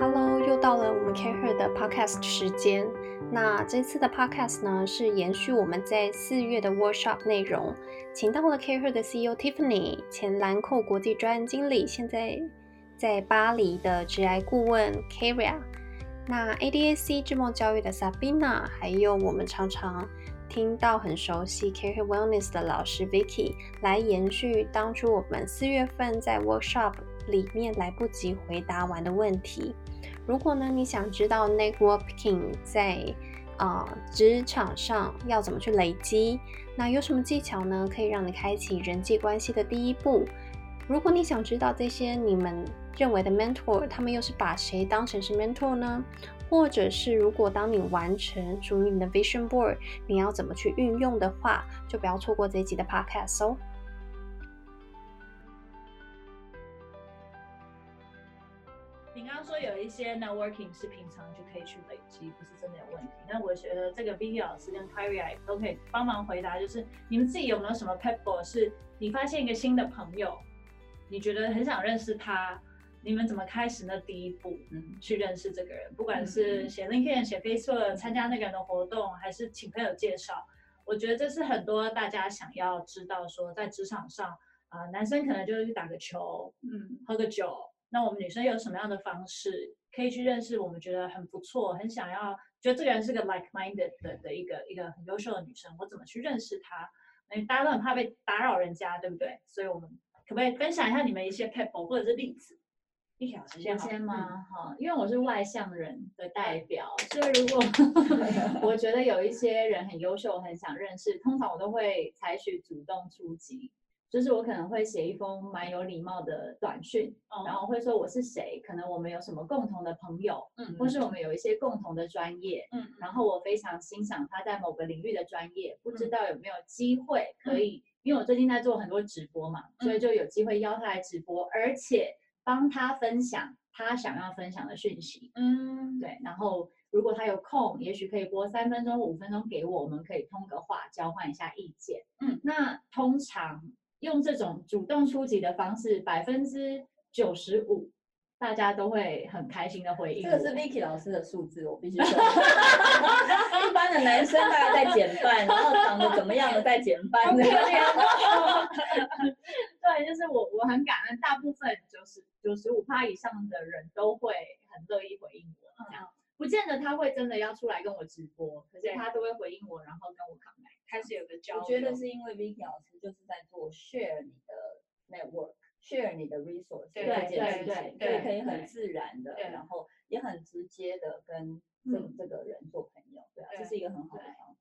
Hello，又到了我们 Care Her 的 Podcast 时间。那这次的 Podcast 呢，是延续我们在四月的 Workshop 内容，请到了 Care Her 的 CEO Tiffany，前兰蔻国际专案经理，现在在巴黎的职癌顾问 Karia，那 ADAC 智梦教育的 Sabina，还有我们常常听到很熟悉 Care Her Wellness 的老师 Vicky，来延续当初我们四月份在 Workshop 里面来不及回答完的问题。如果呢，你想知道 networking 在啊职场上要怎么去累积，那有什么技巧呢？可以让你开启人际关系的第一步。如果你想知道这些你们认为的 mentor，他们又是把谁当成是 mentor 呢？或者是如果当你完成属于你的 vision board，你要怎么去运用的话，就不要错过这一集的 podcast 哦。刚刚说有一些 networking 是平常就可以去累积，不是真的有问题。那我觉得这个 Vicky 老师跟 Kyria 都可以帮忙回答，就是你们自己有没有什么 pebble 是你发现一个新的朋友，你觉得很想认识他，你们怎么开始那第一步，嗯，去认识这个人？不管是写 LinkedIn、写 Facebook、参加那个人的活动，还是请朋友介绍，我觉得这是很多大家想要知道，说在职场上啊，男生可能就是去打个球，嗯，喝个酒。那我们女生有什么样的方式可以去认识我们觉得很不错、很想要觉得这个人是个 like-minded 的的一个一个很优秀的女生？我怎么去认识她？因为大家都很怕被打扰人家，对不对？所以我们可不可以分享一下你们一些 people 或者是例子？一小时间先吗？哈，因为我是外向人的代表，所以如果 我觉得有一些人很优秀，很想认识，通常我都会采取主动出击。就是我可能会写一封蛮有礼貌的短讯，然后会说我是谁，可能我们有什么共同的朋友，嗯，或是我们有一些共同的专业，嗯，然后我非常欣赏他在某个领域的专业，不知道有没有机会可以，因为我最近在做很多直播嘛，所以就有机会邀他来直播，而且帮他分享他想要分享的讯息，嗯，对，然后如果他有空，也许可以播三分钟、五分钟给我们，可以通个话，交换一下意见，嗯，那通常。用这种主动出击的方式，百分之九十五，大家都会很开心的回应。这个是 Vicky 老师的数字，我必须说。一般的男生大概在减半，然后长得怎么样的在减半。对，就是我我很感恩，大部分九十九十五趴以上的人都会很乐意回应我，这样不见得他会真的要出来跟我直播，可是他都会回应我，然后跟我 c 开始有个交流。我觉得是因为 Vicky 老师就是在做 share 你的 network，share 你的 resource 这件事情，对，可以很自然的，然后也很直接的跟这这个人做朋友，对啊，这是一个很好的方法。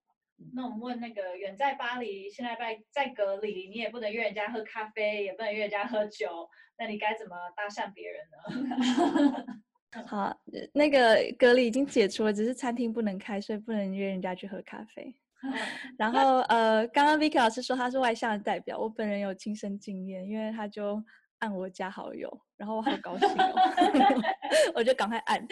那我们问那个远在巴黎，现在在在隔离，你也不能约人家喝咖啡，也不能约人家喝酒，那你该怎么搭讪别人呢？好，那个隔离已经解除了，只是餐厅不能开，所以不能约人家去喝咖啡。然后呃，刚刚 Vicky 老师说他是外向的代表，我本人有亲身经验，因为他就按我加好友，然后我好高兴哦，我就赶快按。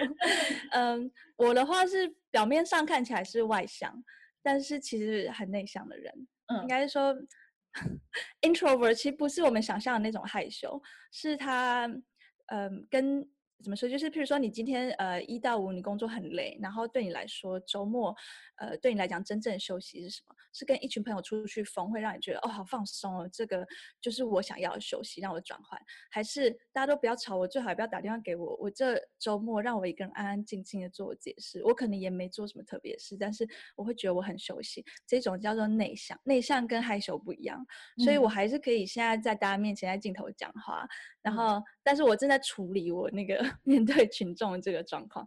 嗯，我的话是表面上看起来是外向，但是其实很内向的人，嗯应该是说 introvert，其实不是我们想象的那种害羞，是他嗯跟。怎么说？就是譬如说，你今天呃一到五你工作很累，然后对你来说周末，呃对你来讲真正休息是什么？是跟一群朋友出去疯，会让你觉得哦好放松哦，这个就是我想要的休息，让我转换。还是大家都不要吵我，最好也不要打电话给我。我这周末让我一个人安安静静的做我解释，我可能也没做什么特别事，但是我会觉得我很休息。这种叫做内向，内向跟害羞不一样，所以我还是可以现在在大家面前在镜头讲话，然后但是我正在处理我那个。面对群众的这个状况，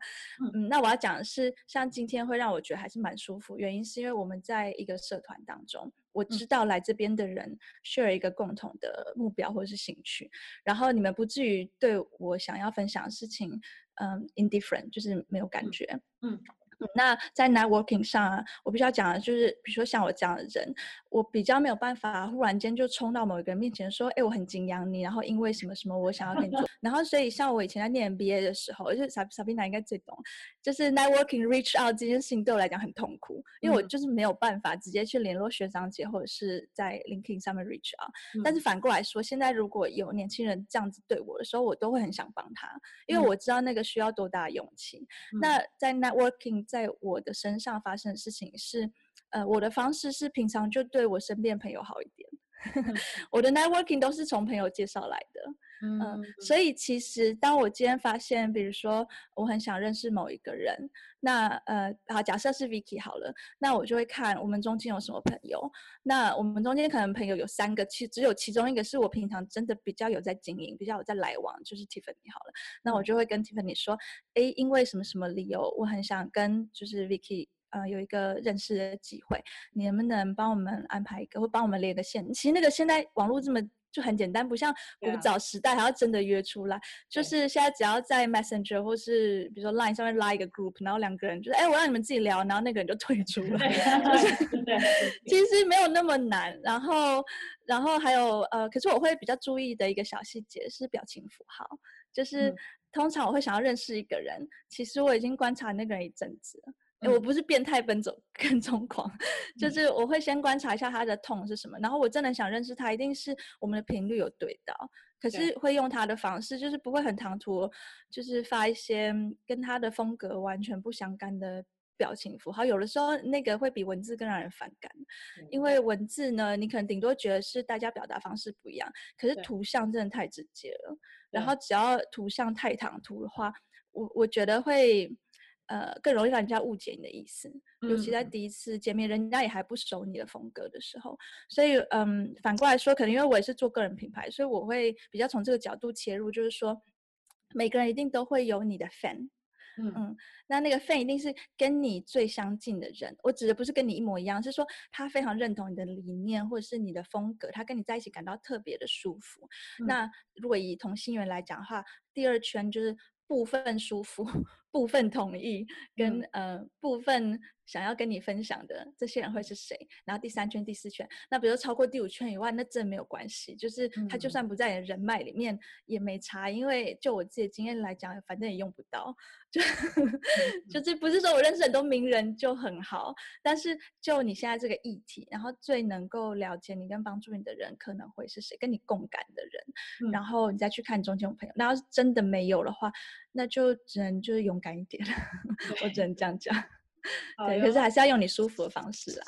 嗯，那我要讲的是，像今天会让我觉得还是蛮舒服，原因是因为我们在一个社团当中，我知。道来这边的人 share 一个共同的目标或者是兴趣，然后你们不至于对我想要分享的事情，嗯，indifferent，就是没有感觉，嗯，那在 networking 上啊，我必须要讲的就是，比如说像我这样的人，我比较没有办法忽然间就冲到某一个人面前说，哎，我很敬仰你，然后因为什么什么，我想要跟你做。然后所以像我以前在念 MBA 的时候，而且萨萨宾娜应该最懂，就是 networking reach out 这件事情对我来讲很痛苦，因为我就是没有办法直接去联络学长姐或者是在 LinkedIn 上面 reach out。但是反过来说，现在如果有年轻人这样子对我的时候，我都会很想帮他，因为我知道那个需要多大的勇气。那在 networking 在我的身上发生的事情是，呃，我的方式是平常就对我身边朋友好一点，我的 networking 都是从朋友介绍来的。嗯，所以其实当我今天发现，比如说我很想认识某一个人，那呃，好，假设是 Vicky 好了，那我就会看我们中间有什么朋友。那我们中间可能朋友有三个，其只有其中一个是我平常真的比较有在经营，比较有在来往，就是 Tiffany 好了。那我就会跟 Tiffany 说，哎，因为什么什么理由，我很想跟就是 Vicky 呃有一个认识的机会，你能不能帮我们安排一个，或帮我们列个线？其实那个现在网络这么。就很简单，不像古早时代还要真的约出来。就是现在只要在 Messenger 或是比如说 Line 上面拉一个 group，然后两个人就是哎，我让你们自己聊，然后那个人就退出了。对，其实没有那么难。然后，然后还有呃，可是我会比较注意的一个小细节是表情符号，就是通常我会想要认识一个人，其实我已经观察那个人一阵子了。我不是变态奔走跟踪狂，就是我会先观察一下他的痛是什么，然后我真的想认识他，一定是我们的频率有对到，可是会用他的方式，就是不会很唐突，就是发一些跟他的风格完全不相干的表情符号，有的时候那个会比文字更让人反感，因为文字呢，你可能顶多觉得是大家表达方式不一样，可是图像真的太直接了，然后只要图像太唐突的话，我我觉得会。呃，更容易让人家误解你的意思，尤其在第一次见面，人家也还不熟你的风格的时候。所以，嗯，反过来说，可能因为我也是做个人品牌，所以我会比较从这个角度切入，就是说，每个人一定都会有你的 fan，嗯，那那个 fan 一定是跟你最相近的人。我指的不是跟你一模一样，是说他非常认同你的理念或者是你的风格，他跟你在一起感到特别的舒服。那如果以同心圆来讲的话，第二圈就是部分舒服。部分同意跟呃部分想要跟你分享的这些人会是谁？然后第三圈、第四圈，那比如超过第五圈以外，那真没有关系，就是他就算不在你的人脉里面也没差，因为就我自己的经验来讲，反正也用不到，就就是不是说我认识很多名人就很好，但是就你现在这个议题，然后最能够了解你跟帮助你的人可能会是谁，跟你共感的人，然后你再去看中间朋友，那要是真的没有的话。那就只能就是勇敢一点，我只能这样讲。对，可是还是要用你舒服的方式啊。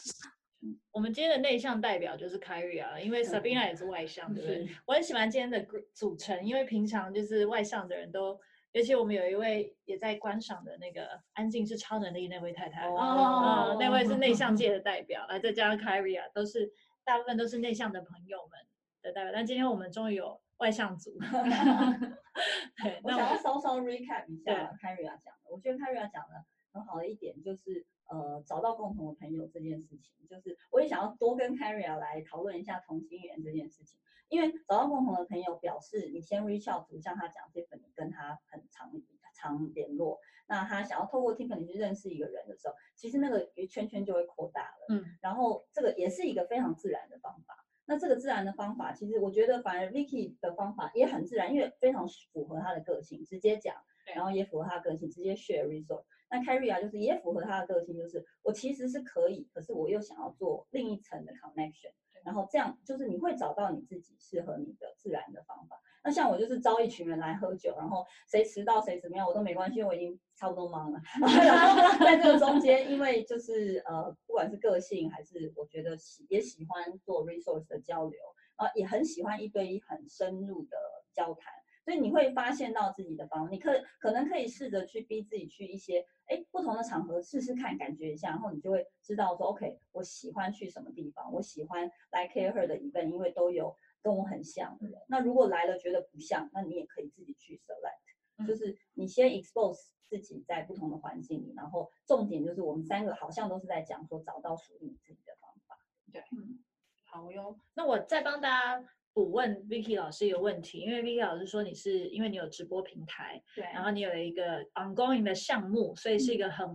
我们今天的内向代表就是 Kyrie 啊，因为 Sabina 也是外向，对不对？我很喜欢今天的组成，因为平常就是外向的人都，尤其我们有一位也在观赏的那个安静是超能力那位太太，哦，那位是内向界 的代表，来再加上 Kyrie 啊，都是大部分都是内向的朋友们的代表，但今天我们终于有。外向组，对，我想要稍稍 recap 一下 Carria 讲的。我觉得 Carria 讲的很好的一点就是，呃，找到共同的朋友这件事情，就是我也想要多跟 Carria 来讨论一下同心圆这件事情。因为找到共同的朋友，表示你先 reach out，像他讲 Tiffany 跟他很长常联络，那他想要透过 Tiffany 去认识一个人的时候，其实那个圈圈就会扩大了。嗯，然后这个也是一个非常自然的方法。那这个自然的方法，其实我觉得反而 Vicky 的方法也很自然，因为非常符合他的个性，直接讲，然后也符合他的个性，直接 share result。那 Carrie 啊，就是也符合他的个性，就是我其实是可以，可是我又想要做另一层的 connection。然后这样就是你会找到你自己适合你的自然的方法。像我就是招一群人来喝酒，然后谁迟到谁怎么样我都没关系，因为我已经差不多忙了。然后在这个中间，因为就是呃，不管是个性还是我觉得喜也喜欢做 resource 的交流，啊，也很喜欢一对一很深入的交谈。所以你会发现到自己的方，你可可能可以试着去逼自己去一些哎不同的场合试试看，感觉一下，然后你就会知道说，OK，我喜欢去什么地方，我喜欢来 Care Her 的 event，因为都有跟我很像的人。那如果来了觉得不像，那你也可以自己去 select，就是你先 expose 自己在不同的环境里，然后重点就是我们三个好像都是在讲说找到属于你自己的方法。对，嗯，好哟。那我再帮大家。补问 Vicky 老师一个问题，因为 Vicky 老师说你是因为你有直播平台，对，然后你有一个 ongoing 的项目，所以是一个很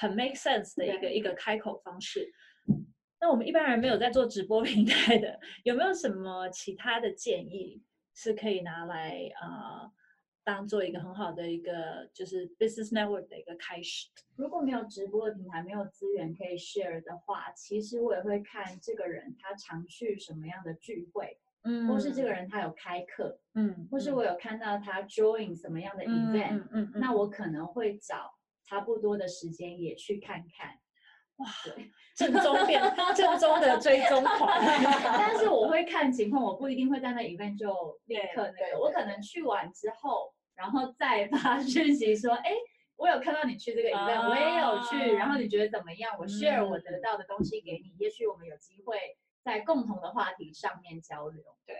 很 make sense 的一个一个开口方式。那我们一般人没有在做直播 平台的，有没有什么其他的建议是可以拿来啊？当做一个很好的一个就是 business network 的一个开始。如果没有直播的平台，没有资源可以 share 的话，其实我也会看这个人他常去什么样的聚会，嗯，或是这个人他有开课，嗯，或是我有看到他 join 什么样的 event，嗯嗯，那我可能会找差不多的时间也去看看。哇，正宗变正宗的追踪狂，但是我会看情况，我不一定会在那 event 就立刻那个，我可能去完之后。然后再发讯息说，哎，我有看到你去这个 event，我也有去，然后你觉得怎么样？我 share 我得到的东西给你，也许我们有机会在共同的话题上面交流。对，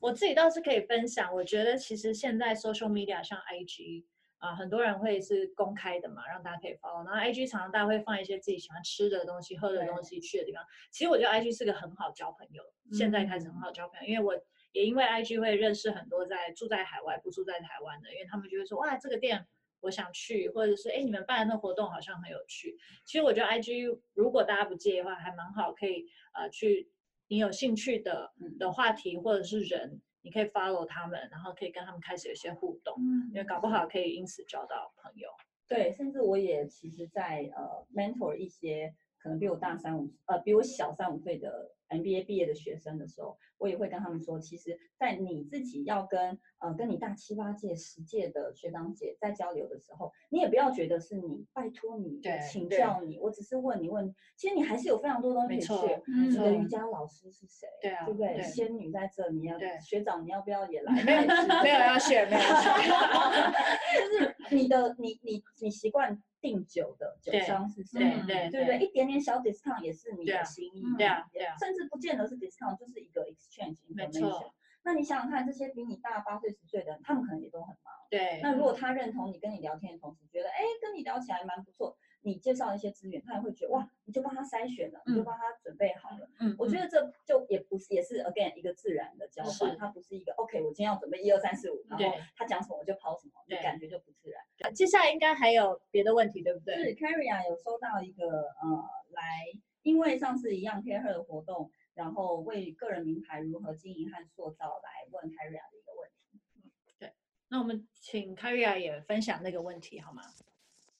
我自己倒是可以分享，我觉得其实现在 social media 像 IG 啊，很多人会是公开的嘛，让大家可以 follow。然后 IG 常常大家会放一些自己喜欢吃的东西、喝的东西、去的地方。其实我觉得 IG 是个很好交朋友，现在开始很好交朋友，因为我。也因为 IG 会认识很多在住在海外不住在台湾的，因为他们就会说哇这个店我想去，或者是哎你们办的那活动好像很有趣。其实我觉得 IG 如果大家不介意的话，还蛮好，可以呃去你有兴趣的的话题或者是人，你可以 follow 他们，然后可以跟他们开始有一些互动，因为搞不好可以因此交到朋友。对，甚至我也其实在呃 mentor 一些可能比我大三五呃比我小三五岁的。MBA 毕业的学生的时候，我也会跟他们说，其实，在你自己要跟呃跟你大七八届、十届的学长姐在交流的时候，你也不要觉得是你拜托你请教你，我只是问你问，其实你还是有非常多东西学。你的瑜伽老师是谁？对啊，对不对？仙女在这，你要学长你要不要也来？没有没有要学，没有要学。就是你的你你你习惯。订酒的酒商是谁？对对对，一点点小 discount 也是你的心意，对啊对啊，甚至不见得是 discount，就是一个 exchange。没错。那你想想看，这些比你大八岁十岁的，他们可能也都很忙。对。那如果他认同你，跟你聊天的同时觉得，哎，跟你聊起来蛮不错。你介绍一些资源，他也会觉得哇，你就帮他筛选了，你就帮他准备好了。嗯，我觉得这就也不是，也是 again 一个自然的交换，它不是一个 OK，我今天要准备一二三四五，然后他讲什么我就抛什么，就感觉就不自然。接下来应该还有别的问题，对不对？是 Carrie 啊，有收到一个呃来，因为上次一样 Care Her 的活动，然后为个人名牌如何经营和塑造来问 Carrie 的一个问题。嗯，对，那我们请 Carrie 也分享那个问题好吗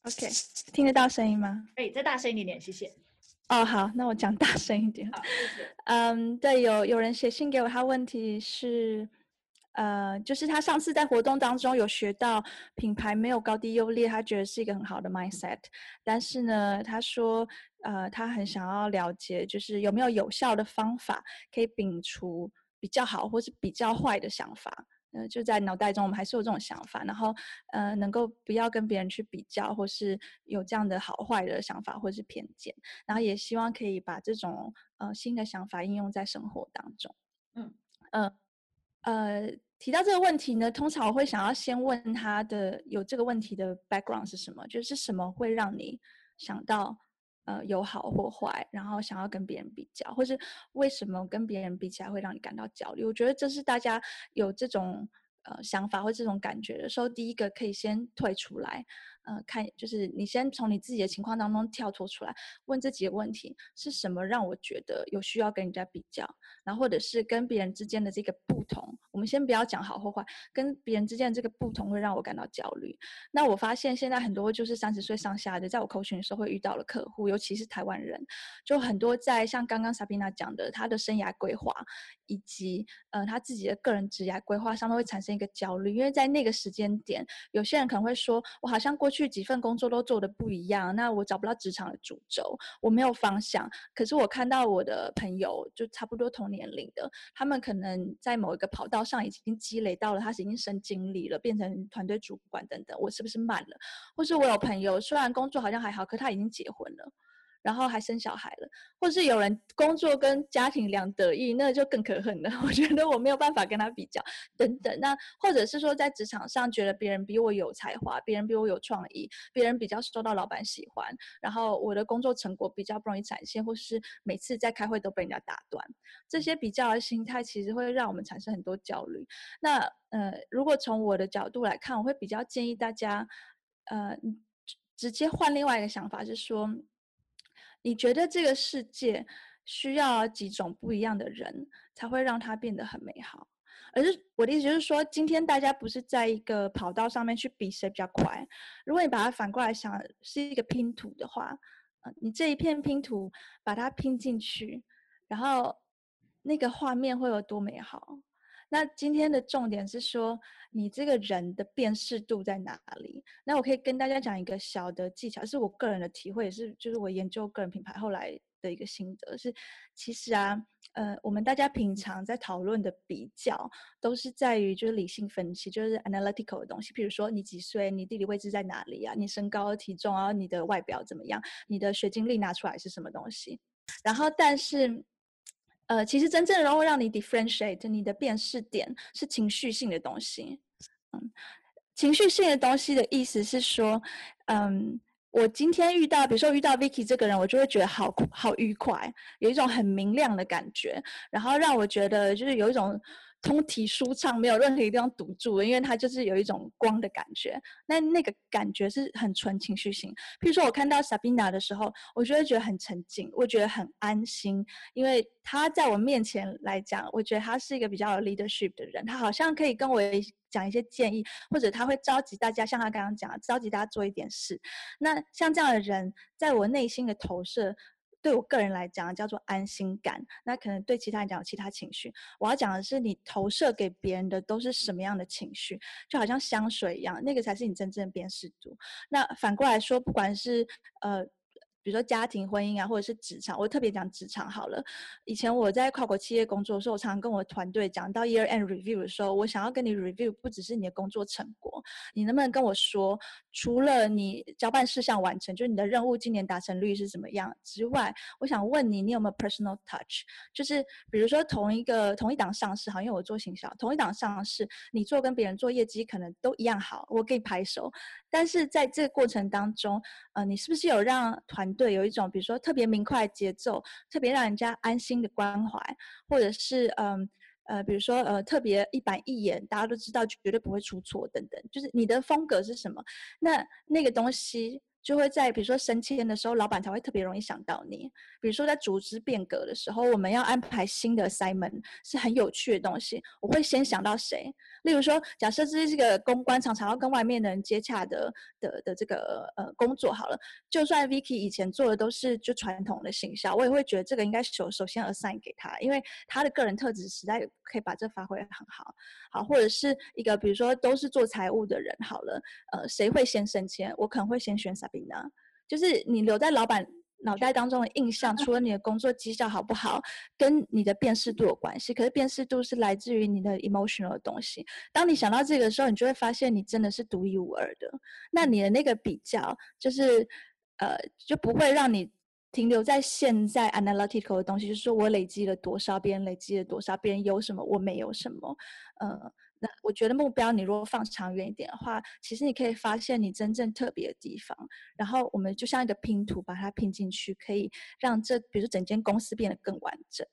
？OK，听得到声音吗？可以再大声一点点，谢谢。哦，好，那我讲大声一点。好，谢谢。嗯，对，有有人写信给我，他问题是，呃，就是他上次在活动当中有学到品牌没有高低优劣，他觉得是一个很好的 mindset。但是呢，他说，呃，他很想要了解，就是有没有有效的方法可以摒除比较好或是比较坏的想法。呃，就在脑袋中，我们还是有这种想法，然后，呃，能够不要跟别人去比较，或是有这样的好坏的想法或是偏见，然后也希望可以把这种呃新的想法应用在生活当中。嗯，呃，呃，提到这个问题呢，通常我会想要先问他的有这个问题的 background 是什么，就是什么会让你想到。呃，有好或坏，然后想要跟别人比较，或是为什么跟别人比起来会让你感到焦虑？我觉得这是大家有这种呃想法或这种感觉的时候，第一个可以先退出来。呃，看就是你先从你自己的情况当中跳脱出来，问自己的问题是什么让我觉得有需要跟人家比较，然后或者是跟别人之间的这个不同。我们先不要讲好或坏，跟别人之间的这个不同会让我感到焦虑。那我发现现在很多就是三十岁上下的，在我 coaching 的时候会遇到了客户，尤其是台湾人，就很多在像刚刚 Sabina 讲的，他的生涯规划以及呃他自己的个人职业规划上面会产生一个焦虑，因为在那个时间点，有些人可能会说，我好像过去。去几份工作都做的不一样，那我找不到职场的主轴，我没有方向。可是我看到我的朋友，就差不多同年龄的，他们可能在某一个跑道上已经积累到了，他是已经升经理了，变成团队主管等等。我是不是慢了？或是我有朋友，虽然工作好像还好，可他已经结婚了。然后还生小孩了，或是有人工作跟家庭两得意，那就更可恨了。我觉得我没有办法跟他比较，等等。那或者是说在职场上觉得别人比我有才华，别人比我有创意，别人比较受到老板喜欢，然后我的工作成果比较不容易展现，或是每次在开会都被人家打断，这些比较的心态其实会让我们产生很多焦虑。那呃，如果从我的角度来看，我会比较建议大家，呃。直接换另外一个想法，是说，你觉得这个世界需要几种不一样的人，才会让它变得很美好？而是我的意思就是说，今天大家不是在一个跑道上面去比谁比较快。如果你把它反过来想，是一个拼图的话，呃，你这一片拼图把它拼进去，然后那个画面会有多美好？那今天的重点是说，你这个人的辨识度在哪里？那我可以跟大家讲一个小的技巧，是我个人的体会，也是就是我研究个人品牌后来的一个心得是，其实啊。呃，我们大家平常在讨论的比较，都是在于就是理性分析，就是 analytical 的东西。比如说你几岁，你地理位置在哪里啊？你身高、体重啊，你的外表怎么样？你的学经历拿出来是什么东西？然后，但是，呃，其实真正然后让你 differentiate 你的辨识点是情绪性的东西。嗯，情绪性的东西的意思是说，嗯。我今天遇到，比如说遇到 Vicky 这个人，我就会觉得好好愉快，有一种很明亮的感觉，然后让我觉得就是有一种通体舒畅，没有任何一地方堵住，因为它就是有一种光的感觉。那那个感觉是很纯情绪型。譬如说我看到 Sabina 的时候，我就会觉得很沉静，我觉得很安心，因为他在我面前来讲，我觉得他是一个比较有 leadership 的人，他好像可以跟我。讲一些建议，或者他会召集大家，像他刚刚讲，召集大家做一点事。那像这样的人，在我内心的投射，对我个人来讲叫做安心感。那可能对其他人讲有其他情绪。我要讲的是，你投射给别人的都是什么样的情绪？就好像香水一样，那个才是你真正的辨识度。那反过来说，不管是呃。比如说家庭婚姻啊，或者是职场，我特别讲职场好了。以前我在跨国企业工作的时候，我常常跟我团队讲到 year end review 的时候，我想要跟你 review 不只是你的工作成果，你能不能跟我说，除了你交办事项完成，就是你的任务今年达成率是怎么样之外，我想问你，你有没有 personal touch？就是比如说同一个同一档上市，好，因为我做行销，同一档上市，你做跟别人做业绩可能都一样好，我给你拍手。但是在这个过程当中，呃，你是不是有让团队，有一种比如说特别明快节奏，特别让人家安心的关怀，或者是嗯呃，比如说呃特别一板一眼，大家都知道绝对不会出错等等，就是你的风格是什么？那那个东西。就会在比如说升迁的时候，老板才会特别容易想到你。比如说在组织变革的时候，我们要安排新的 Simon 是很有趣的东西，我会先想到谁？例如说，假设这是一个公关，常常要跟外面的人接洽的的的这个呃工作好了，就算 Vicky 以前做的都是就传统的行销，我也会觉得这个应该首首先 assign 给他，因为他的个人特质实在可以把这发挥的很好。好，或者是一个比如说都是做财务的人好了，呃，谁会先升迁？我可能会先选就是你留在老板脑袋当中的印象，除了你的工作绩效好不好，跟你的辨识度有关系。可是辨识度是来自于你的 emotional 的东西。当你想到这个时候，你就会发现你真的是独一无二的。那你的那个比较，就是呃，就不会让你停留在现在 analytical 的东西，就是说我累积了多少，别人累积了多少，别人有什么，我没有什么，呃。那我觉得目标，你如果放长远一点的话，其实你可以发现你真正特别的地方。然后我们就像一个拼图，把它拼进去，可以让这，比如说整间公司变得更完整。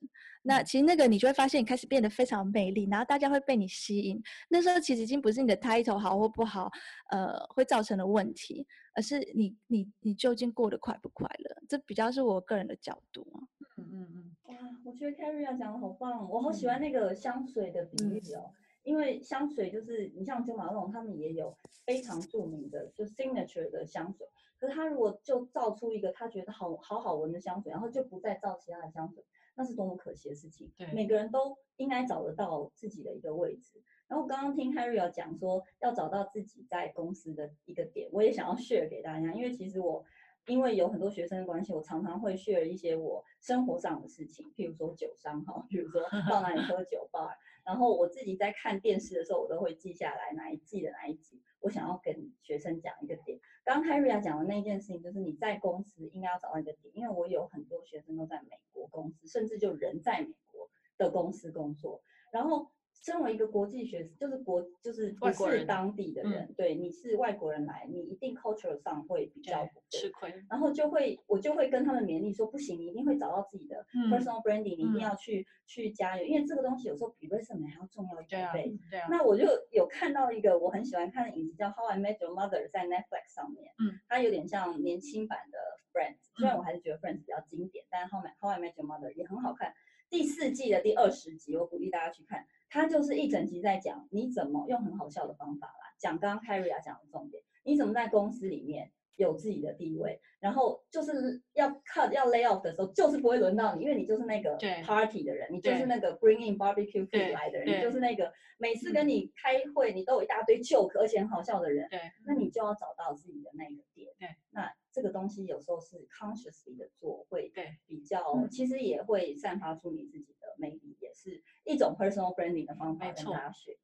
那其实那个你就会发现，你开始变得非常有魅力，然后大家会被你吸引。那时候其实已经不是你的 title 好或不好，呃，会造成的问题，而是你你你究竟过得快不快乐？这比较是我个人的角度啊。嗯嗯嗯。哇，我觉得 Carrie 讲的好棒，我好喜欢那个香水的比喻哦。因为香水就是你像九马龙，他们也有非常著名的就 signature 的香水。可是他如果就造出一个他觉得好好好闻的香水，然后就不再造其他的香水，那是多么可惜的事情。对，每个人都应该找得到自己的一个位置。然后刚刚听 Harry 讲说要找到自己在公司的一个点，我也想要 share 给大家，因为其实我因为有很多学生的关系，我常常会 share 一些我生活上的事情，譬如说酒商哈，比如说到哪里喝酒吧。然后我自己在看电视的时候，我都会记下来哪一季的哪一集。我想要跟学生讲一个点。刚开瑞亚讲的那一件事情，就是你在公司应该要找到一个点，因为我有很多学生都在美国公司，甚至就人在美国的公司工作。然后身为一个国际学，就是国就是不是当地的人，对，你是外国人来，你一定 culture 上会比较吃亏，然后就会我就会跟他们勉励说，不行，你一定会找到自己的 personal branding，你一定要去去加油，因为这个东西有时候比 resume 还要重要一倍。对啊。那我就有看到一个我很喜欢看的影集叫 How I Met Your Mother，在 Netflix 上面，嗯，它有点像年轻版的 Friends，虽然我还是觉得 Friends 比较经典，但是 How I How I Met Your Mother 也很好看。第四季的第二十集，我鼓励大家去看。他就是一整集在讲你怎么用很好笑的方法啦，讲刚刚 Carrie 讲的重点，你怎么在公司里面有自己的地位，然后就是要 cut 要 lay off 的时候，就是不会轮到你，因为你就是那个 party 的人，你就是那个 bring in barbecue food 来的人，你就是那个每次跟你开会你都有一大堆 joke 而且很好笑的人，对，那你就要找到自己的那个点，对，那。这个东西有时候是 consciously 的做，会对比较，其实也会散发出你自己的魅力，也是一种 personal branding 的方法。没错。学。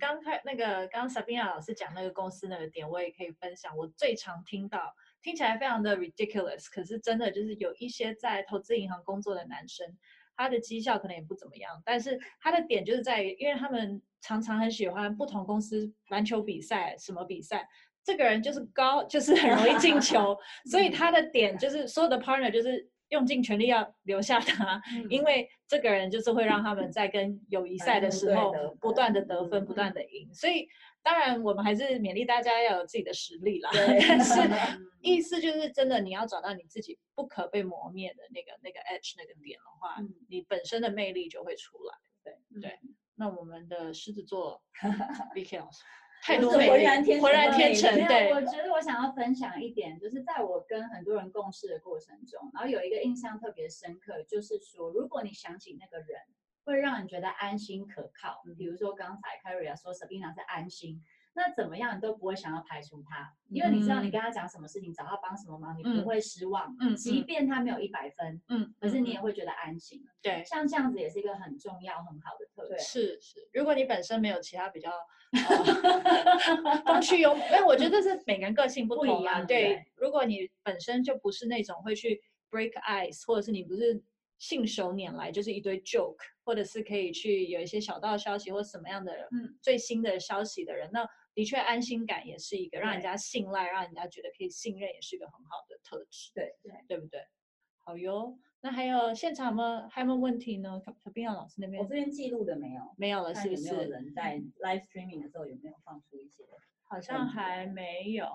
刚开那个刚刚 Sabina 老师讲那个公司那个点，我也可以分享。我最常听到，听起来非常的 ridiculous，可是真的就是有一些在投资银行工作的男生，他的绩效可能也不怎么样，但是他的点就是在于，因为他们常常很喜欢不同公司篮球比赛，什么比赛。这个人就是高，就是很容易进球，所以他的点就是所有的 partner 就是用尽全力要留下他，因为这个人就是会让他们在跟友谊赛的时候不断的得分，不断的赢。所以当然我们还是勉励大家要有自己的实力啦。但是意思就是真的，你要找到你自己不可被磨灭的那个那个 edge 那个点的话，你本身的魅力就会出来。对对，那我们的狮子座 b k 老师。太多浑然天浑然天成。对，我觉得我想要分享一点，就是在我跟很多人共事的过程中，然后有一个印象特别深刻，就是说，如果你想起那个人，会让你觉得安心可靠。比如说刚才 Carrie 说 Sabina 是安心。那怎么样你都不会想要排除他，因为你知道你跟他讲什么事情，找他帮什么忙，你不会失望。嗯，即便他没有一百分，嗯，可是你也会觉得安心。对，像这样子也是一个很重要、很好的特质。是是，如果你本身没有其他比较风趣幽默，因为我觉得是每个人个性不同啊。对，如果你本身就不是那种会去 break ice，或者是你不是信手拈来就是一堆 joke，或者是可以去有一些小道消息或什么样的嗯最新的消息的人，那。的确，安心感也是一个让人家信赖、让人家觉得可以信任，也是一个很好的特质。对对，对不对？好哟。那还有现场吗？还有没有问题呢？小冰老师那边，我这边记录的没有，没有了，是不是？有人在 live streaming 的时候有没有放出一些？好像还没有。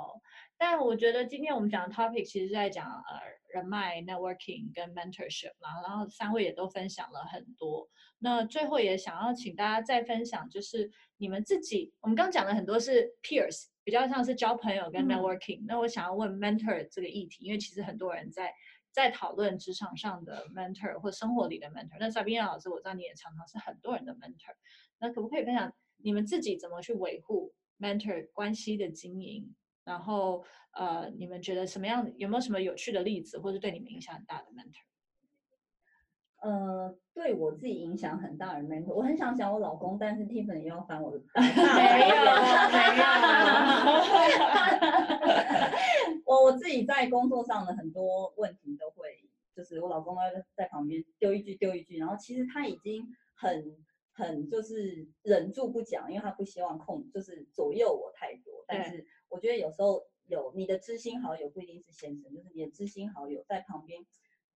但我觉得今天我们讲的 topic 其实在讲呃人脉 networking 跟 mentorship 嘛，然后三位也都分享了很多。那最后也想要请大家再分享，就是你们自己，我们刚讲的很多是 peers，比较像是交朋友跟 networking。那我想要问 mentor 这个议题，因为其实很多人在在讨论职场上的 mentor 或生活里的 mentor。那萨宾亚老师，我知道你也常常是很多人的 mentor。那可不可以分享你们自己怎么去维护 mentor 关系的经营？然后呃，你们觉得什么样？有没有什么有趣的例子，或者对你们影响很大的 mentor？呃，对我自己影响很大的 mentor，我很想讲我老公，但是 Tiffany 又要翻我的。没有，没有。我我自己在工作上的很多问题都会，就是我老公在在旁边丢一句丢一句，然后其实他已经很很就是忍住不讲，因为他不希望控就是左右我太多。但是我觉得有时候有你的知心好友不一定是先生，就是你的知心好友在旁边。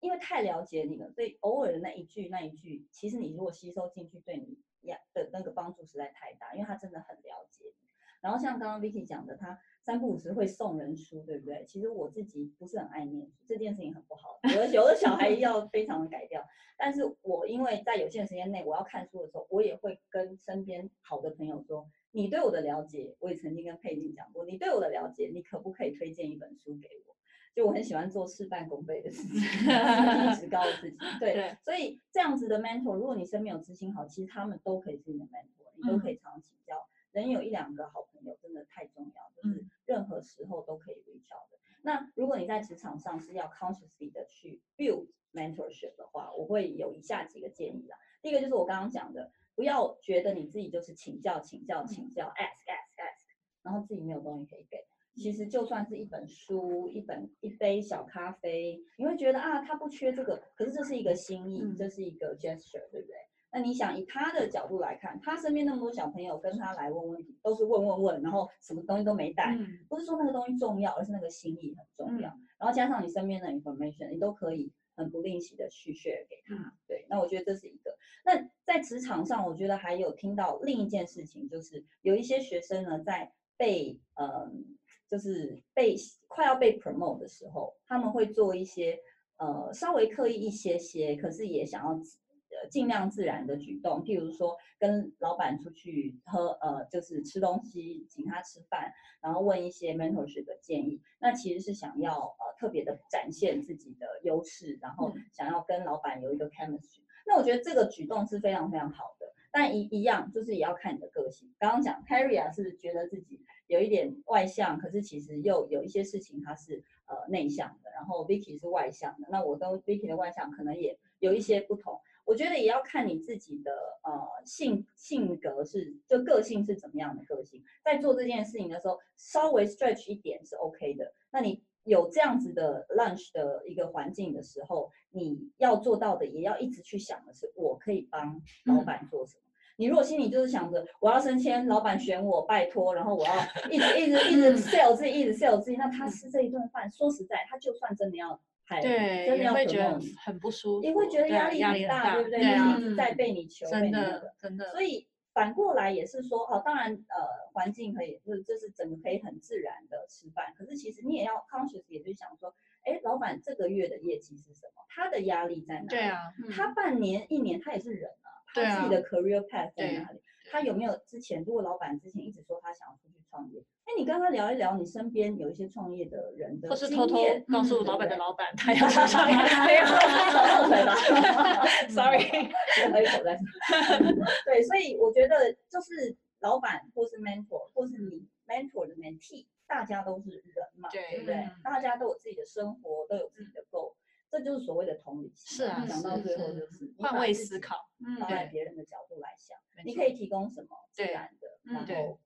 因为太了解你了，所以偶尔的那一句那一句，其实你如果吸收进去，对你呀的那个帮助实在太大。因为他真的很了解你。然后像刚刚 Vicky 讲的，他三不五时会送人书，对不对？其实我自己不是很爱念书，这件事情很不好。有的有的小孩要非常的改掉。但是我因为在有限时间内我要看书的时候，我也会跟身边好的朋友说：“你对我的了解，我也曾经跟佩妮讲过，你对我的了解，你可不可以推荐一本书给我？”就我很喜欢做事半功倍的事情，一直告诉自己。对，所以这样子的 mentor，如果你身边有知心好，其实他们都可以是你的 mentor，你都可以常常请教。人有一两个好朋友真的太重要，就是任何时候都可以 reach out 的。那如果你在职场上是要 consciously 的去 build mentorship 的话，我会有以下几个建议啦。第一个就是我刚刚讲的，不要觉得你自己就是请教、请教、请教，ask ask ask，然后自己没有东西可以给。其实就算是一本书、一本一杯小咖啡，你会觉得啊，他不缺这个，可是这是一个心意，这是一个 gesture，对不对？那你想以他的角度来看，他身边那么多小朋友跟他来问问题，都是问问问，然后什么东西都没带，不是说那个东西重要，而是那个心意很重要。然后加上你身边的 information，你都可以很不吝惜的去 share 给他。对，那我觉得这是一个。那在职场上，我觉得还有听到另一件事情，就是有一些学生呢，在被嗯，就是被快要被 promote 的时候，他们会做一些呃稍微刻意一些些，可是也想要呃尽量自然的举动，譬如说跟老板出去喝呃就是吃东西，请他吃饭，然后问一些 mentorship 的建议，那其实是想要呃特别的展现自己的优势，然后想要跟老板有一个 chemistry。那我觉得这个举动是非常非常好的。但一一样就是也要看你的个性。刚刚讲 Harry 啊，是觉得自己有一点外向，可是其实又有一些事情他是呃内向的。然后 Vicky 是外向的，那我跟 Vicky 的外向可能也有一些不同。我觉得也要看你自己的呃性性格是就个性是怎么样的个性，在做这件事情的时候稍微 stretch 一点是 OK 的。那你有这样子的 lunch 的一个环境的时候，你要做到的也要一直去想的是，我可以帮老板做什么。你如果心里就是想着我要升迁，老板选我，拜托，然后我要 一直一直一直 sell 自己，一直 sell 自己，那他吃这一顿饭，说实在，他就算真的要对，真的要会觉得很不舒服，你会觉得压力很大，对不对？一直在被你求，真的真的。所以反过来也是说，哦，当然，呃，环境可以，就是就是整个可以很自然的吃饭，可是其实你也要 conscious，也就想说，哎，老板这个月的业绩是什么？他的压力在哪？对啊，他半年一年他也是人啊。他自己的 career path 在哪里？他有没有之前？如果老板之前一直说他想要出去创业，哎，你跟他聊一聊，你身边有一些创业的人的，或是偷偷告诉老板的老板他要去创业，没有，Sorry，喝一口再说。对，所以我觉得就是老板或是 mentor 或是你 mentor 的 mentee，大家都是人嘛，对不对？大家都有自己的生活，都有自己的 goal。这就是所谓的同理心。是啊，讲到最后就是换位思考，放在别人的角度来想，你可以提供什么自然的，然后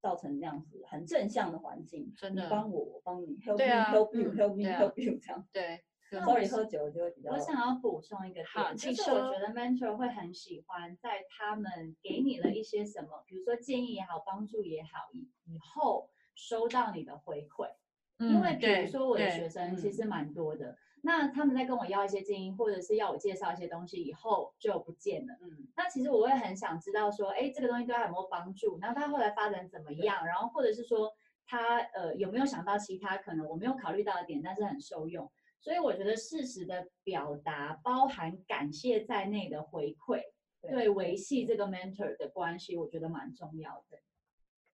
造成这样子很正向的环境。真的，帮我，我帮你，help me，help you，help me，help you，这样。对，sorry，喝酒就会比较。我想要补充一个点，就是我觉得 mentor 会很喜欢在他们给你了一些什么，比如说建议也好，帮助也好，以以后收到你的回馈。因为比如说我的学生其实蛮多的。那他们在跟我要一些建议，或者是要我介绍一些东西，以后就不见了。嗯，那其实我会很想知道说，哎，这个东西对他有没有帮助？然后他后来发展怎么样？然后或者是说，他呃有没有想到其他可能我没有考虑到的点，但是很受用。所以我觉得适时的表达，包含感谢在内的回馈，对维系这个 mentor 的关系，我觉得蛮重要的。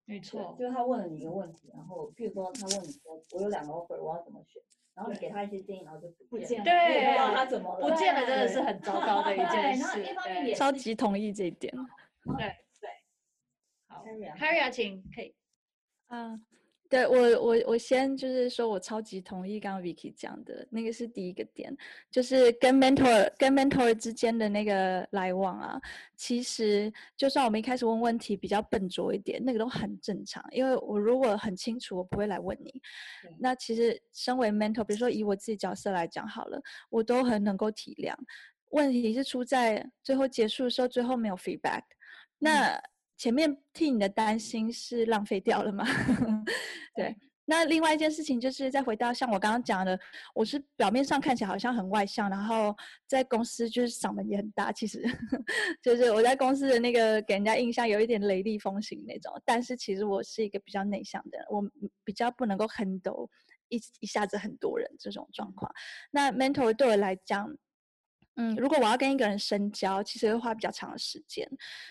没错，就是他问了你一个问题，然后譬如说他问你说，我有两个 offer，我要怎么选？然后你给他一些建议，然后就不见了，对，不知道他怎么了，不见了，真的是很糟糕的一件事。对，超级同意这一点。对对，好，Harry 请可以，嗯。对我，我我先就是说，我超级同意刚刚 Vicky 讲的那个是第一个点，就是跟 mentor 跟 mentor 之间的那个来往啊。其实就算我们一开始问问题比较笨拙一点，那个都很正常。因为我如果很清楚，我不会来问你。那其实身为 mentor，比如说以我自己角色来讲好了，我都很能够体谅。问题是出在最后结束的时候，最后没有 feedback。那前面替你的担心是浪费掉了吗？对。那另外一件事情就是再回到像我刚刚讲的，我是表面上看起来好像很外向，然后在公司就是嗓门也很大，其实 就是我在公司的那个给人家印象有一点雷厉风行那种。但是其实我是一个比较内向的，我比较不能够 handle 一一下子很多人这种状况。那 mentor 对我来讲。嗯，如果我要跟一个人深交，其实会花比较长的时间，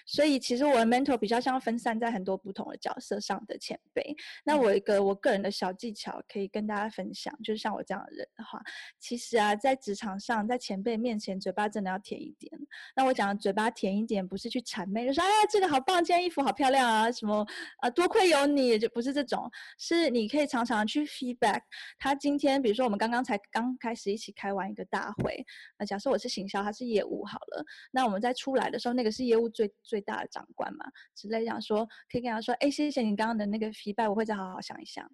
所以其实我的 mentor 比较像分散在很多不同的角色上的前辈。那我一个我个人的小技巧可以跟大家分享，就是像我这样的人的话，其实啊，在职场上，在前辈面前，嘴巴真的要甜一点。那我讲的嘴巴甜一点，不是去谄媚，就说哎呀这个好棒，这件衣服好漂亮啊，什么啊多亏有你，就不是这种，是你可以常常去 feedback 他今天，比如说我们刚刚才刚开始一起开完一个大会，那假设我是。行销他是业务好了，那我们在出来的时候，那个是业务最最大的长官嘛，之类讲说，可以跟他说，哎，谢谢你刚刚的那个 feedback，我会再好好想一想。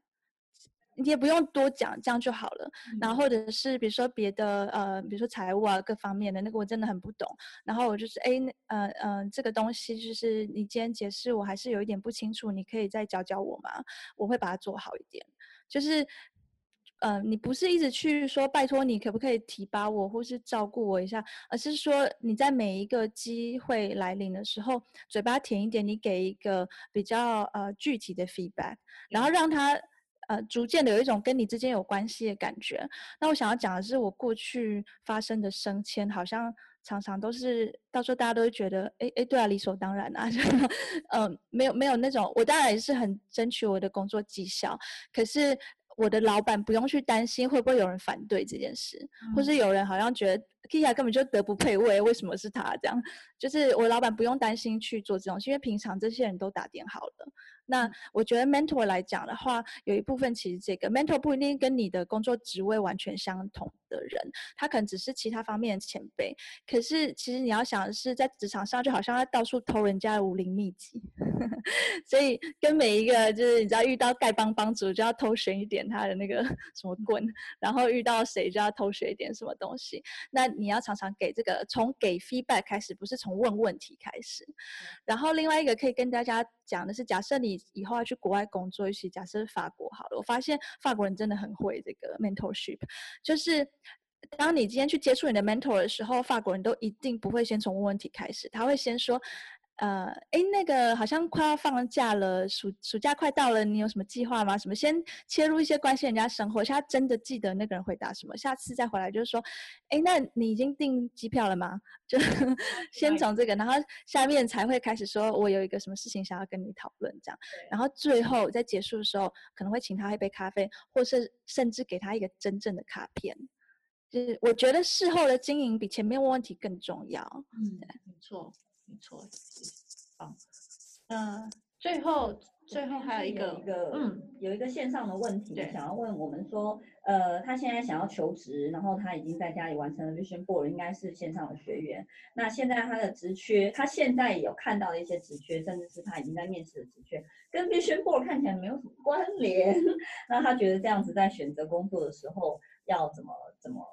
你也不用多讲，这样就好了。然后或者是比如说别的呃，比如说财务啊各方面的那个我真的很不懂。然后我就是哎，呃呃，这个东西就是你今天解释我还是有一点不清楚，你可以再教教我吗？我会把它做好一点。就是，呃，你不是一直去说拜托你可不可以提拔我或是照顾我一下，而是说你在每一个机会来临的时候，嘴巴甜一点，你给一个比较呃具体的 feedback，然后让他。呃，逐渐的有一种跟你之间有关系的感觉。那我想要讲的是，我过去发生的升迁，好像常常都是到时候大家都会觉得，哎哎，对啊，理所当然啊，嗯，没有没有那种，我当然也是很争取我的工作绩效，可是我的老板不用去担心会不会有人反对这件事，或是有人好像觉得 Kika 根本就德不配位，为什么是他这样？就是我老板不用担心去做这种事，因为平常这些人都打点好了。那我觉得 mentor 来讲的话，有一部分其实这个 mentor 不一定跟你的工作职位完全相同的人，他可能只是其他方面的前辈。可是其实你要想的是，在职场上就好像在到处偷人家的武林秘籍，所以跟每一个就是你知道遇到丐帮帮主就要偷学一点他的那个 什么棍，然后遇到谁就要偷学一点什么东西。那你要常常给这个从给 feedback 开始，不是从问问题开始。然后另外一个可以跟大家讲的是，假设你以后要去国外工作，尤其假设法国好了，我发现法国人真的很会这个 mentorship，就是当你今天去接触你的 mentor 的时候，法国人都一定不会先从问问题开始，他会先说。呃，哎，那个好像快要放假了，暑暑假快到了，你有什么计划吗？什么先切入一些关心人家生活，他真的记得那个人回答什么，下次再回来就是说，哎，那你已经订机票了吗？就先从这个，然后下面才会开始说，我有一个什么事情想要跟你讨论这样，然后最后在结束的时候，可能会请他一杯咖啡，或是甚至给他一个真正的卡片。就是我觉得事后的经营比前面问问题更重要。嗯，没错。没错，好，那最后最后还有一个一个嗯，有一个线上的问题想要问我们说，呃，他现在想要求职，然后他已经在家里完成了 Vision Board，应该是线上的学员。那现在他的职缺，他现在有看到的一些职缺，甚至是他已经在面试的职缺，跟 Vision Board 看起来没有什么关联。那他觉得这样子在选择工作的时候要怎么怎么？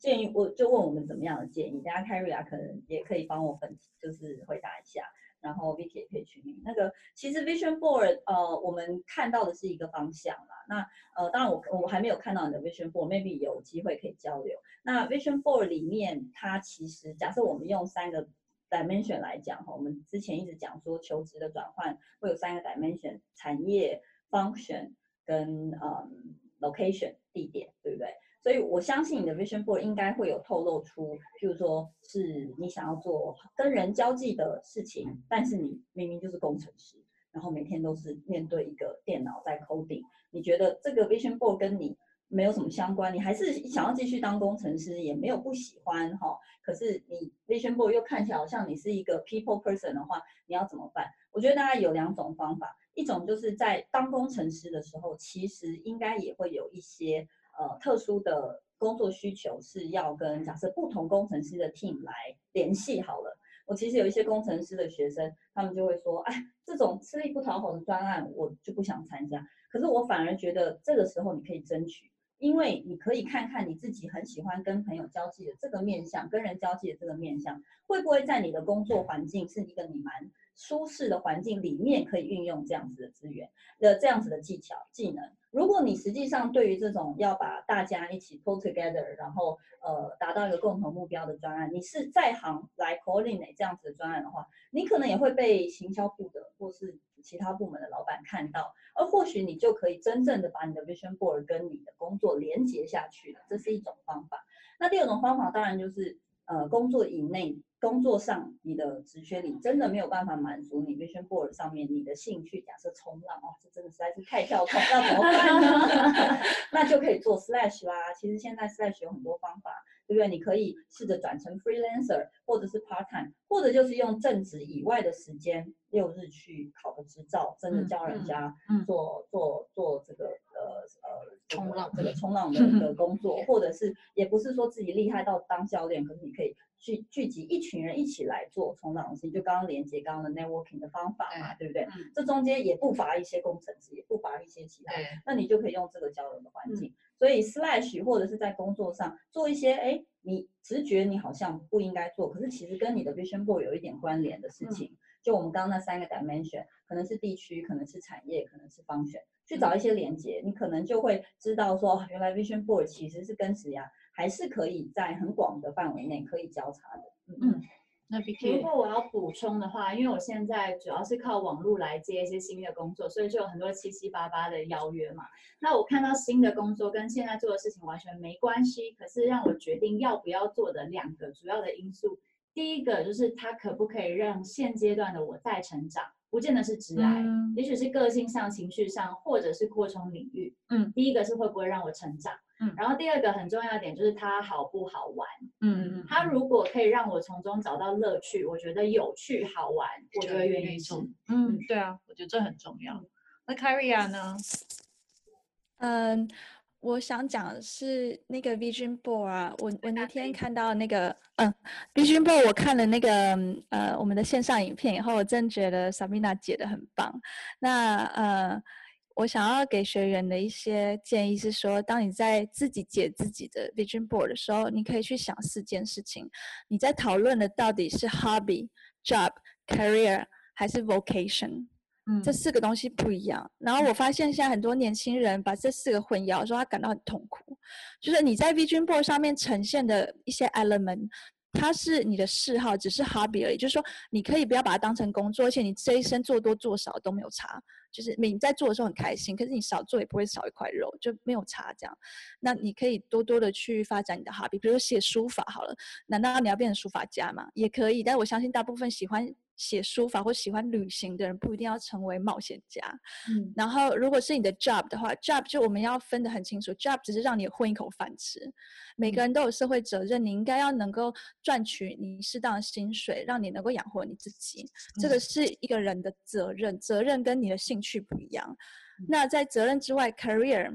建议我就问我们怎么样的建议，大家 Carry 啊可能也可以帮我分就是回答一下，然后 Vicky 也可以去那个其实 Vision Board 呃我们看到的是一个方向啦，那呃当然我我还没有看到你的 Vision Board，maybe 有机会可以交流。那 Vision Board 里面它其实假设我们用三个 dimension 来讲哈，我们之前一直讲说求职的转换会有三个 dimension，产业 function 跟嗯 location 地点，对不对？所以我相信你的 vision board 应该会有透露出，譬如说是你想要做跟人交际的事情，但是你明明就是工程师，然后每天都是面对一个电脑在 coding，你觉得这个 vision board 跟你没有什么相关，你还是想要继续当工程师，也没有不喜欢哈。可是你 vision board 又看起来好像你是一个 people person 的话，你要怎么办？我觉得大概有两种方法，一种就是在当工程师的时候，其实应该也会有一些。呃，特殊的工作需求是要跟假设不同工程师的 team 来联系好了。我其实有一些工程师的学生，他们就会说，哎，这种吃力不讨好的专案，我就不想参加。可是我反而觉得这个时候你可以争取，因为你可以看看你自己很喜欢跟朋友交际的这个面相，跟人交际的这个面相，会不会在你的工作环境是一个你蛮舒适的环境里面可以运用这样子的资源的这样子的技巧技能。如果你实际上对于这种要把大家一起 pull together，然后呃达到一个共同目标的专案，你是在行来 coordinate 这样子的专案的话，你可能也会被行销部的或是其他部门的老板看到，而或许你就可以真正的把你的 vision board 跟你的工作连接下去了，这是一种方法。那第二种方法当然就是呃工作以内。工作上，你的职缺里真的没有办法满足你 vision board 上面你的兴趣。假设冲浪哦，这真的实在是太跳痛，那怎么办呢？那就可以做 slash 啦。其实现在 slash 有很多方法，对不对？你可以试着转成 freelancer，或者是 part time，或者就是用正职以外的时间，六日去考个执照，真的教人家做做做这个呃呃冲浪这个冲浪的 的工作，或者是也不是说自己厉害到当教练，可是你可以聚聚集一群人一起来做冲浪的事情，就刚刚连接刚刚的 networking 的方法嘛，对不对？这中间也不乏一些工程师，也不乏一些其他，那你就可以用这个交流的环境。所以 slash 或者是在工作上做一些，哎，你直觉你好像不应该做，可是其实跟你的 vision board 有一点关联的事情。就我们刚刚那三个 dimension，可能是地区，可能是产业，可能是方选，去找一些连接，你可能就会知道说，原来 vision board 其实是跟职涯还是可以在很广的范围内可以交叉的。嗯嗯。那如果我要补充的话，因为我现在主要是靠网络来接一些新的工作，所以就有很多七七八八的邀约嘛。那我看到新的工作跟现在做的事情完全没关系，可是让我决定要不要做的两个主要的因素，第一个就是它可不可以让现阶段的我再成长，不见得是直来，也许是个性上、情绪上，或者是扩充领域。嗯，第一个是会不会让我成长。嗯，然后第二个很重要的点就是它好不好玩。嗯嗯嗯，它如果可以让我从中找到乐趣，我觉得有趣好玩，我就会愿意做。嗯，对啊，我觉得这很重要。那 Carrie 呢？嗯，我想讲的是那个 Vision Board 啊，我我那天看到那个嗯 Vision Board，我看了那个呃我们的线上影片以后，我真觉得 Sabina 解的很棒。那呃。我想要给学员的一些建议是说，当你在自己解自己的 vision board 的时候，你可以去想四件事情。你在讨论的到底是 hobby、job、career 还是 vocation？嗯，这四个东西不一样。然后我发现现在很多年轻人把这四个混淆，说他感到很痛苦。就是你在 vision board 上面呈现的一些 element。它是你的嗜好，只是 hobby 而已。就是说，你可以不要把它当成工作，而且你这一生做多做少都没有差。就是你在做的时候很开心，可是你少做也不会少一块肉，就没有差这样。那你可以多多的去发展你的 hobby，比如写书法好了。难道你要变成书法家吗？也可以，但我相信大部分喜欢。写书法或喜欢旅行的人不一定要成为冒险家。嗯，然后如果是你的 job 的话，job 就我们要分得很清楚，job 只是让你混一口饭吃。每个人都有社会责任，你应该要能够赚取你适当的薪水，让你能够养活你自己。这个是一个人的责任，责任跟你的兴趣不一样。那在责任之外，career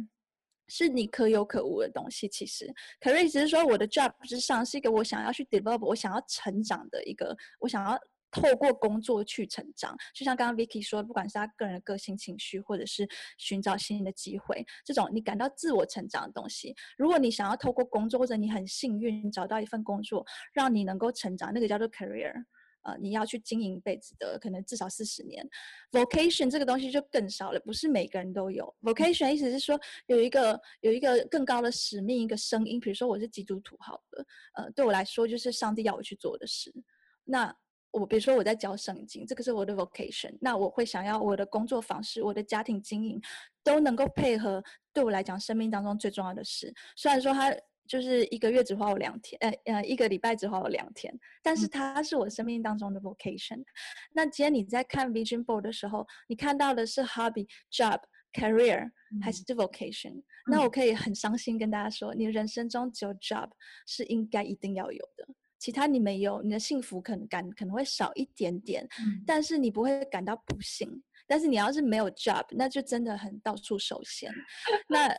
是你可有可无的东西。其实，career 只是说我的 job 之上是一个我想要去 develop，我想要成长的一个，我想要。透过工作去成长，就像刚刚 Vicky 说，不管是他个人的个性、情绪，或者是寻找新的机会，这种你感到自我成长的东西，如果你想要透过工作，或者你很幸运找到一份工作，让你能够成长，那个叫做 career，呃，你要去经营一辈子的，可能至少四十年。Vocation 这个东西就更少了，不是每个人都有。Vocation 意思是说有一个有一个更高的使命，一个声音，比如说我是基督徒，好的，呃，对我来说就是上帝要我去做的事，那。我比如说我在教圣经，这个是我的 vocation。那我会想要我的工作方式、我的家庭经营都能够配合，对我来讲生命当中最重要的事。虽然说它就是一个月只花我两天，呃呃，一个礼拜只花我两天，但是它是我生命当中的 vocation。那今天你在看 vision board 的时候，你看到的是 hobby、job、career 还是 vocation？那我可以很伤心跟大家说，你人生中只有 job 是应该一定要有的。其他你没有，你的幸福可能感可能会少一点点，但是你不会感到不幸。但是你要是没有 job，那就真的很到处受限。那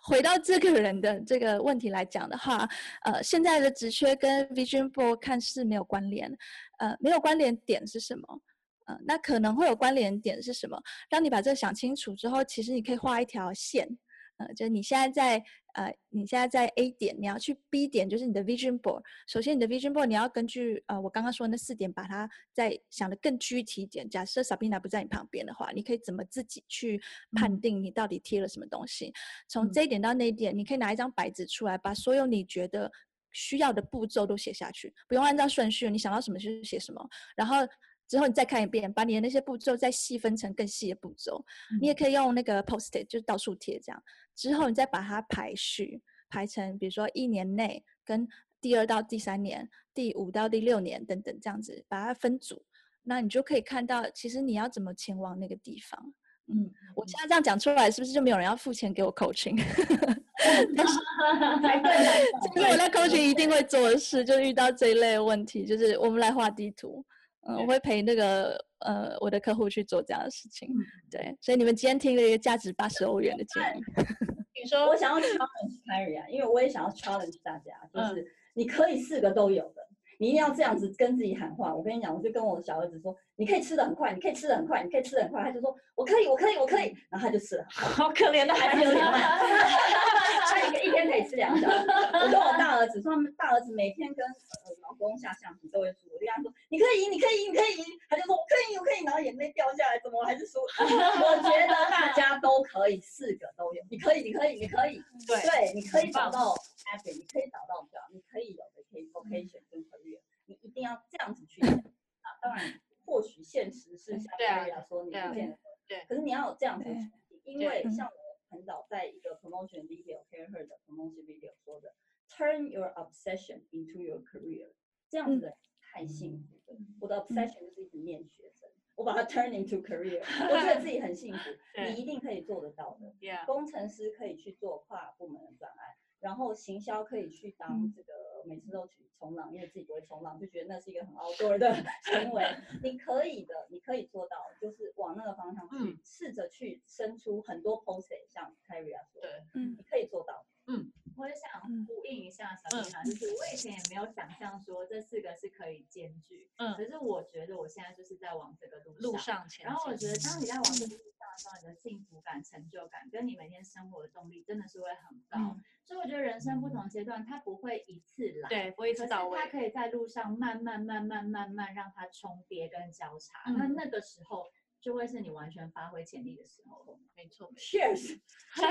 回到这个人的这个问题来讲的话，呃，现在的职缺跟 vision board 看似没有关联，呃，没有关联点是什么？呃，那可能会有关联点是什么？当你把这个想清楚之后，其实你可以画一条线。呃，就是你现在在呃，你现在在 A 点，你要去 B 点，就是你的 vision board。首先，你的 vision board 你要根据呃我刚刚说的那四点，把它再想的更具体一点。假设 Sabina 不在你旁边的话，你可以怎么自己去判定你到底贴了什么东西？从这一点到那一点，你可以拿一张白纸出来，把所有你觉得需要的步骤都写下去，不用按照顺序，你想到什么就写什么。然后。之后你再看一遍，把你的那些步骤再细分成更细的步骤。你也可以用那个 post-it，就是到处贴这样。之后你再把它排序，排成比如说一年内跟第二到第三年、第五到第六年等等这样子，把它分组。那你就可以看到，其实你要怎么前往那个地方。嗯，我现在这样讲出来，是不是就没有人要付钱给我 coaching？但是，这 是我在 coaching 一定会做的事，就遇到这一类的问题，就是我们来画地图。嗯，我会陪那个呃我的客户去做这样的事情，对，所以你们今天听了一个价值八十欧元的建议 你说我想要 challenge Carrie 啊，因为我也想要 challenge 大家，就是你可以四个都有的。你一定要这样子跟自己喊话。我跟你讲，我就跟我的小儿子说，你可以吃的很快，你可以吃的很快，你可以吃的很快。他就说，我可以，我可以，我可以。然后他就吃了，好可怜的孩子，有点慢。他一个一天可以吃两小时。我跟我大儿子说，他们大儿子每天跟呃老公下象棋都会输。我就跟他说，你可以赢，你可以赢，你可以赢。他就说，我可以，我可以。然后眼泪掉下来，怎么我还是输？我觉得大家都可以，四个都有。你可以，你可以，你可以。对对，你可以找到 happy，你可以找到你可以有的可以 vocation 跟 career。你一定要这样子去想啊！当然，或许现实是相对来说你不见得对，可是你要有这样子，因为像我很早在一个 promotion video care her 的 promotion video 说的，turn your obsession into your career，这样子的太幸福了。我的 obsession 就是一直念学生，我把它 turn into career，我觉得自己很幸福。你一定可以做得到的。工程师可以去做跨部门的专案，然后行销可以去当这个。每次都去冲浪，因为自己不会冲浪，就觉得那是一个很 outdoor 的 行为。你可以的，你可以做到，就是往那个方向去，试着去生出很多 post，像 Carrie 说，对，嗯，你可以做到。嗯，我也想呼应一下小丽娜，就是我以前也没有想象说这四个是可以兼具，嗯，可是我觉得我现在就是在往这个路路上前然后我觉得当你在往这个路上的时候，你的幸福感、成就感跟你每天生活的动力真的是会很高。所以我觉得人生不同阶段，它不会一次来，对，不会一次到位，它可以在路上慢慢、慢慢、慢慢让它重叠跟交叉。那那个时候。就会是你完全发挥潜力的时候，没错，，Cheers！，对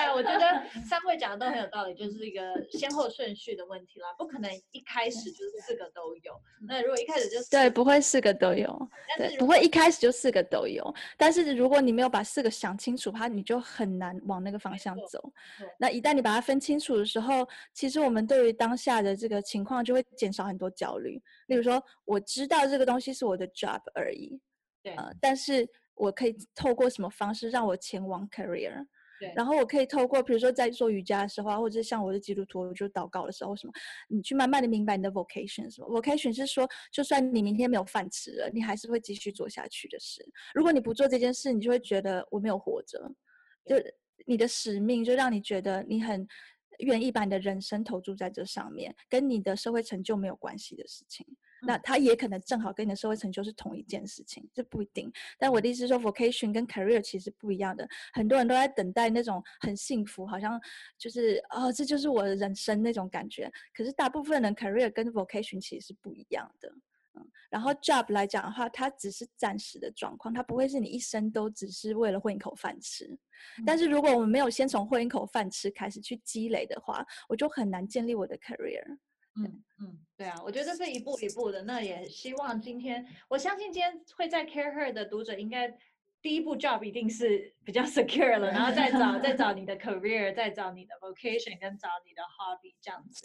啊，我觉得三位讲的都很有道理，就是一个先后顺序的问题啦，不可能一开始就是四个都有。那如果一开始就对，不会四个都有，对，不会一开始就四个都有。但是如果你没有把四个想清楚，它你就很难往那个方向走。那一旦你把它分清楚的时候，其实我们对于当下的这个情况就会减少很多焦虑。例如说，我知道这个东西是我的 job 而而已，对，呃，但是我可以透过什么方式让我前往 career？对，然后我可以透过，比如说在做瑜伽的时候啊，或者像我的基督徒，我就祷告的时候，什么，你去慢慢的明白你的 vocation 什么？vocation 是说，就算你明天没有饭吃了，你还是会继续做下去的事。如果你不做这件事，你就会觉得我没有活着，就你的使命就让你觉得你很愿意把你的人生投注在这上面，跟你的社会成就没有关系的事情。那他也可能正好跟你的社会成就是同一件事情，这不一定。但我的意思是说，vocation 跟 career 其实不一样的。很多人都在等待那种很幸福，好像就是哦，这就是我的人生那种感觉。可是大部分人 career 跟 vocation 其实是不一样的。嗯，然后 job 来讲的话，它只是暂时的状况，它不会是你一生都只是为了混一口饭吃。但是如果我们没有先从混一口饭吃开始去积累的话，我就很难建立我的 career。嗯嗯，对啊，我觉得这是一步一步的。那也希望今天，我相信今天会在 Care Her 的读者，应该第一步 job 一定是比较 secure 了，然后再找再找你的 career，再找你的 vocation，跟找你的 hobby 这样子。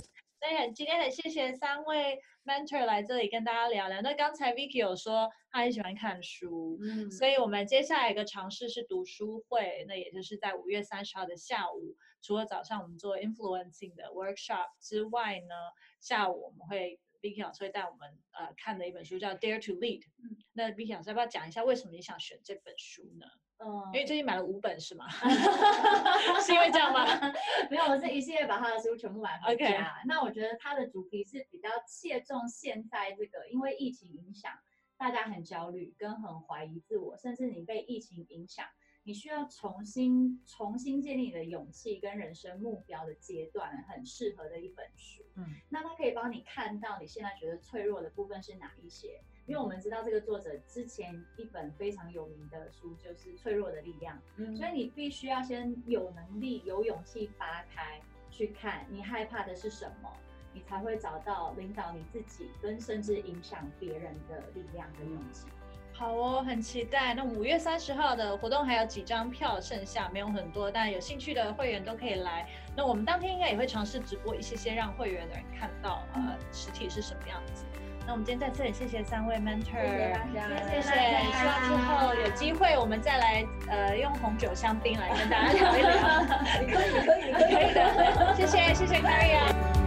今天很谢谢三位 mentor 来这里跟大家聊聊。那刚才 Vicky 有说他很喜欢看书，嗯，所以我们接下来一个尝试是读书会，那也就是在五月三十号的下午，除了早上我们做 influencing 的 workshop 之外呢。下午我们会 Vicky 老师会带我们呃看的一本书叫 Dare to Lead。嗯，那 Vicky 老师要不要讲一下为什么你想选这本书呢？嗯，因为最近买了五本是吗？是因为这样吗？没有，我是一系列把他的书全部买回家。那我觉得他的主题是比较切中现在这个，因为疫情影响，大家很焦虑跟很怀疑自我，甚至你被疫情影响。你需要重新重新建立你的勇气跟人生目标的阶段，很适合的一本书。嗯，那它可以帮你看到你现在觉得脆弱的部分是哪一些？因为我们知道这个作者之前一本非常有名的书就是《脆弱的力量》，嗯，所以你必须要先有能力、有勇气扒开去看你害怕的是什么，你才会找到领导你自己跟甚至影响别人的力量跟勇气。好哦，很期待。那五月三十号的活动还有几张票剩下，没有很多，但有兴趣的会员都可以来。那我们当天应该也会尝试直播一些些，让会员的人看到呃实体是什么样子。那我们今天在这里谢谢三位 mentor，谢谢大家，谢谢。希望之后有机会我们再来呃用红酒香槟来跟大家聊一聊。可以可以 可以的，谢谢谢谢 Carrie。